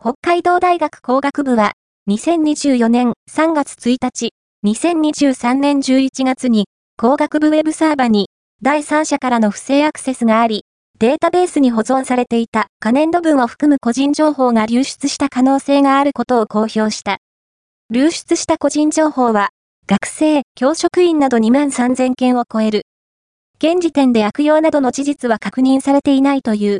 北海道大学工学部は、2024年3月1日、2023年11月に、工学部ウェブサーバに、第三者からの不正アクセスがあり、データベースに保存されていた可燃度分を含む個人情報が流出した可能性があることを公表した。流出した個人情報は、学生、教職員など2万3000件を超える。現時点で悪用などの事実は確認されていないという。